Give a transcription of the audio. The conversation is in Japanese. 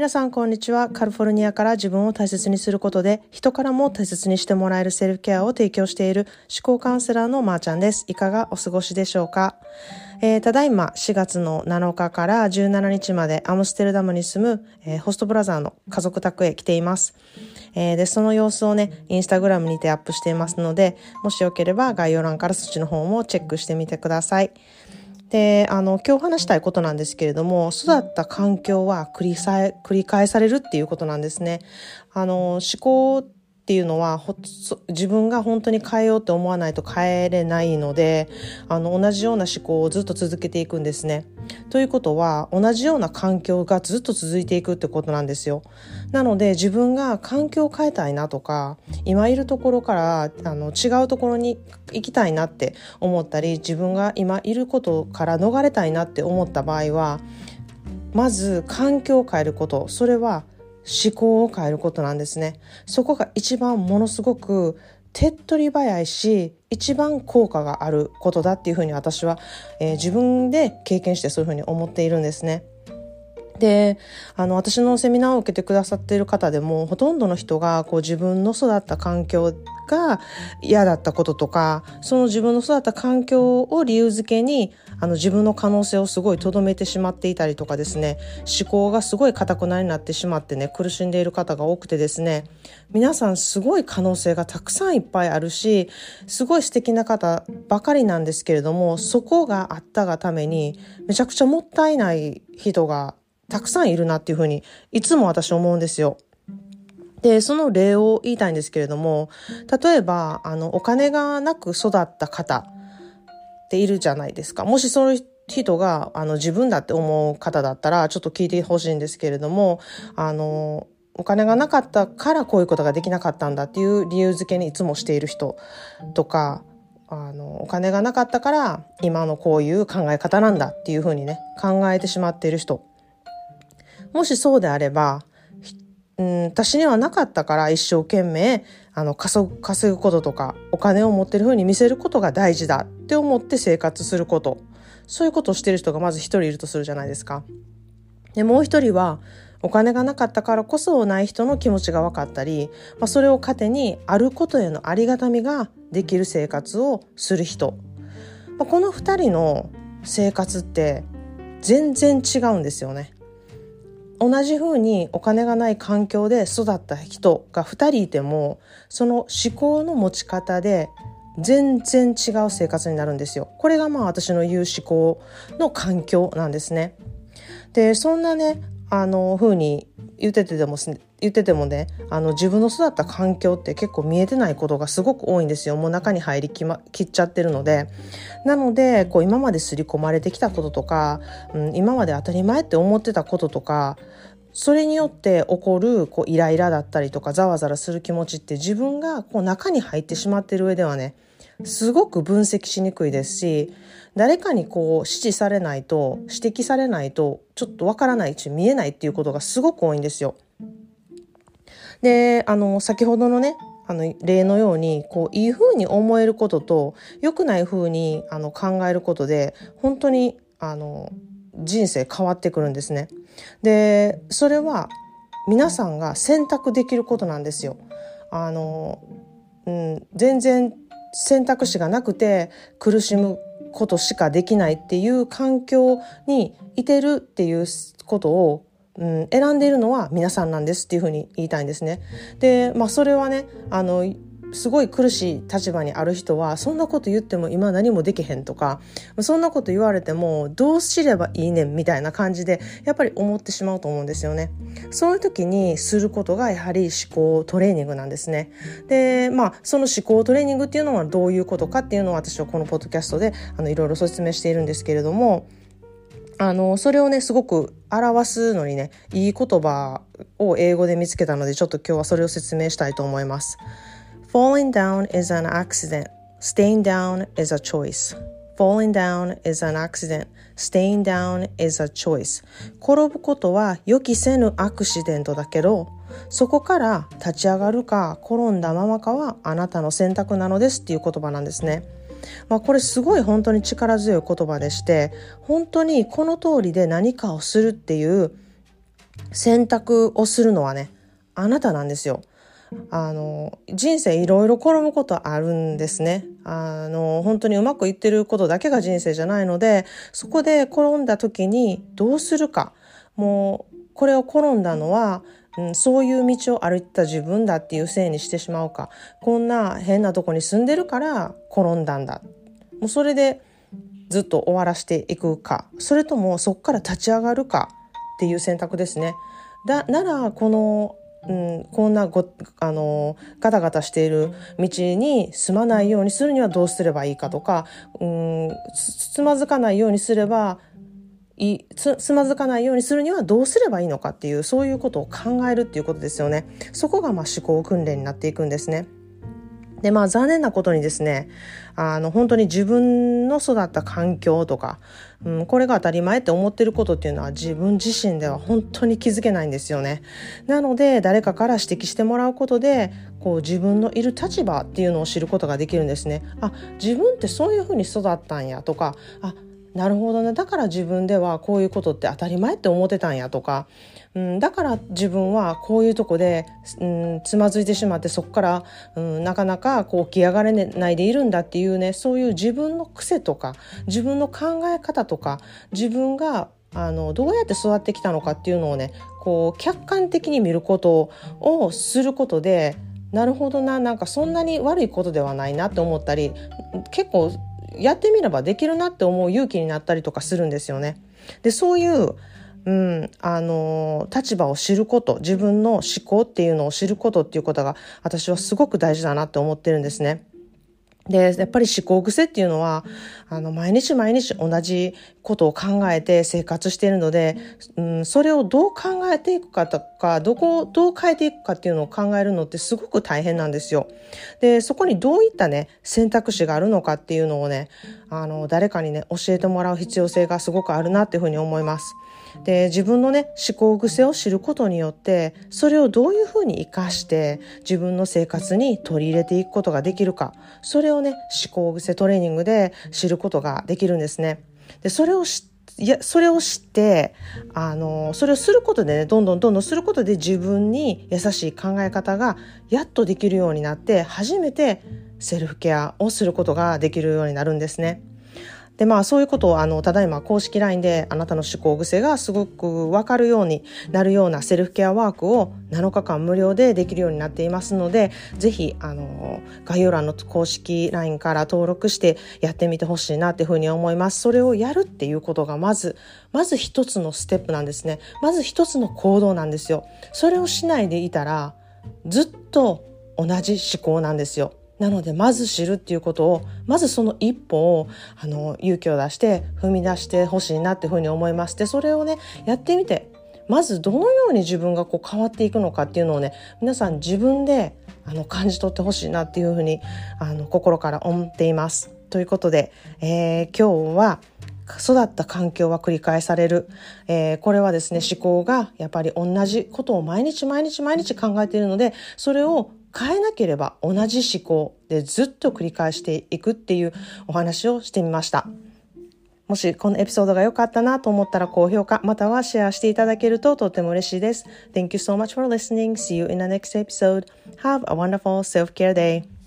皆さんこんにちは。カリフォルニアから自分を大切にすることで人からも大切にしてもらえるセルフケアを提供している思考カウンセラーのまーちゃんです。いかがお過ごしでしょうか、えー、ただいま4月の7日から17日までアムステルダムに住む、えー、ホストブラザーの家族宅へ来ています。えー、で、その様子をね、インスタグラムにてアップしていますので、もしよければ概要欄からそっちの方もチェックしてみてください。で、あの、今日話したいことなんですけれども、育った環境は繰りさ繰り返されるっていうことなんですね。あの、思考っていうのは自分が本当に変えようって思わないと変えれないのであの同じような思考をずっと続けていくんですね。ということは同じような環境がずっと続いていくってことなんですよ。なので自分が環境を変えたいなとか今いるところからあの違うところに行きたいなって思ったり自分が今いることから逃れたいなって思った場合はまず環境を変えることそれは思考を変えることなんですね。そこが一番ものすごく手っ取り早いし一番効果があることだっていうふうに私は、えー、自分で経験してそういうふうに思っているんですね。であの私のセミナーを受けてくださっている方でもほとんどの人がこう自分の育った環境が嫌だったこととかその自分の育った環境を理由づけにあの自分の可能性をすごいとどめてしまっていたりとかですね思考がすごいかたくなになってしまってね苦しんでいる方が多くてですね皆さんすごい可能性がたくさんいっぱいあるしすごい素敵な方ばかりなんですけれどもそこがあったがためにめちゃくちゃもったいない人がたくさんいるなっていうふうにいつも私思うんですよ。で、その例を言いたいんですけれども、例えば、あの、お金がなく育った方っているじゃないですか。もしその人が、あの、自分だって思う方だったら、ちょっと聞いてほしいんですけれども、あの、お金がなかったからこういうことができなかったんだっていう理由付けにいつもしている人とか、あの、お金がなかったから今のこういう考え方なんだっていうふうにね、考えてしまっている人。もしそうであれば、うん、私にはなかったから一生懸命あの稼ぐこととかお金を持ってる風に見せることが大事だって思って生活することそういうことをしてる人がまず一人いるとするじゃないですか。でもう一人はお金がなかったからこそない人の気持ちが分かったり、まあ、それを糧にあることへのありがたみができる生活をする人、まあ、この二人の生活って全然違うんですよね。同じふうにお金がない環境で育った人が2人いてもその思考の持ち方で全然違う生活になるんですよ。これがまあ私の言う思考の環境なんですね。でそんなねあの風に言っててでも言っててもねあの自分の育った環境って結構見えてないことがすごく多いんですよ。もう中に入りき、ま、きっちゃってるので。なのでこう今まで刷り込まれてきたこととか、うん、今まで当たり前って思ってたこととかそれによって起こるこうイライラだったりとかざわざわする気持ちって自分がこう中に入ってしまってる上ではねすごく分析しにくいですし誰かにこう指示されないと指摘されないとちょっとわからないし見えないっていうことがすごく多いんですよ。であの先ほどのねあの例のようにこういいふうに思えることと良くないふうにあの考えることで本当にあの人生変わってくるんですね。でそれは皆さんが選択できることなんですよ。あの、うん、全然選択肢がなくて苦しむことしかできないっていう環境にいてるっていうことを、うん、選んでいるのは皆さんなんですっていうふうに言いたいんですね。で、まあそれはね、あの、すごい苦しい立場にある人はそんなこと言っても今何もできへんとかそんなこと言われてもどうすればいいねんみたいな感じでやっぱり思ってしまうと思うんですよね。そういう時にすることがやはり思考トレーニングなんですね。でまあその思考トレーニングっていうのはどういうことかっていうのを私はこのポッドキャストであのいろいろ説明しているんですけれどもあの、それをね、すごく表すのにね、いい言葉を英語で見つけたので、ちょっと今日はそれを説明したいと思います。Falling down is an accident. Staying down is a choice. Falling down is an accident. Staying down is a choice. 転ぶことは予期せぬアクシデントだけど、そこから立ち上がるか転んだままかはあなたの選択なのですっていう言葉なんですね。まあこれすごい本当に力強い言葉でして、本当にこの通りで何かをするっていう選択をするのはね、あなたなんですよ。あの、人生いろいろ転ぶことあるんですね。あの、本当にうまくいってることだけが人生じゃないので、そこで転んだ時にどうするか。もう、これを転んだのは、うん、そういう道を歩いた自分だっていうせいにしてしまうか。こんな変なとこに住んでるから転んだんだ。もうそれでずっと終わらせていくか。それともそこから立ち上がるかっていう選択ですね。だならこのうん、こんなごあのガタガタしている道に進まないようにするにはどうすればいいかとか、うん、つまずかないようにすればいつつまずかないようにするにはどうすればいいのかっていうそういうことを考えるっていうことですよね。そこがまあ思考訓練になっていくんですね。で、まあ残念なことにですね、あの本当に自分の育った環境とか、うん、これが当たり前って思ってることっていうのは自分自身では本当に気づけないんですよね。なので誰かから指摘してもらうことで、こう自分のいる立場っていうのを知ることができるんですね。あ、自分ってそういうふうに育ったんやとか、あ、なるほどね。だから自分ではこういうことって当たり前って思ってたんやとか、うん、だから自分はこういうとこで、うん、つまずいてしまってそこから、うん、なかなかこう起き上がれないでいるんだっていうねそういう自分の癖とか自分の考え方とか自分があのどうやって育ってきたのかっていうのをねこう客観的に見ることをすることでなるほどななんかそんなに悪いことではないなって思ったり結構やってみればできるなって思う勇気になったりとかするんですよね。でそういううん、あの立場を知ること自分の思考っていうのを知ることっていうことが私はすごく大事だなって思ってるんですね。で、やっぱり思考癖っていうのは、あの、毎日毎日同じことを考えて生活しているので、うん、それをどう考えていくかとか、どこをどう変えていくかっていうのを考えるのってすごく大変なんですよ。で、そこにどういったね、選択肢があるのかっていうのをね、あの、誰かにね、教えてもらう必要性がすごくあるなっていうふうに思います。で自分のね思考癖を知ることによってそれをどういうふうに生かして自分の生活に取り入れていくことができるかそれをね思考癖トレーニングで知ることができるんですね。でそれを知いやそれを知ってあのそれをすることでねどんどんどんどんすることで自分に優しい考え方がやっとできるようになって初めてセルフケアをすることができるようになるんですね。で、まあそういうことをあの、ただいま公式 LINE であなたの思考癖がすごくわかるようになるようなセルフケアワークを7日間無料でできるようになっていますので、ぜひ、あの、概要欄の公式 LINE から登録してやってみてほしいなっていうふうに思います。それをやるっていうことがまず、まず一つのステップなんですね。まず一つの行動なんですよ。それをしないでいたら、ずっと同じ思考なんですよ。なのでまず知るっていうことをまずその一歩をあの勇気を出して踏み出してほしいなっていうふうに思います。でそれをねやってみてまずどのように自分がこう変わっていくのかっていうのをね皆さん自分であの感じ取ってほしいなっていうふうにあの心から思っています。ということで、えー、今日は育った環境は繰り返される、えー、これはですね思考がやっぱり同じことを毎日毎日毎日考えているのでそれを変えなければ同じ思考でずっと繰り返していくっていうお話をしてみました。もしこのエピソードが良かったなと思ったら高評価またはシェアしていただけるととても嬉しいです。Thank you so much for listening. See you in the next episode. Have a wonderful self-care day.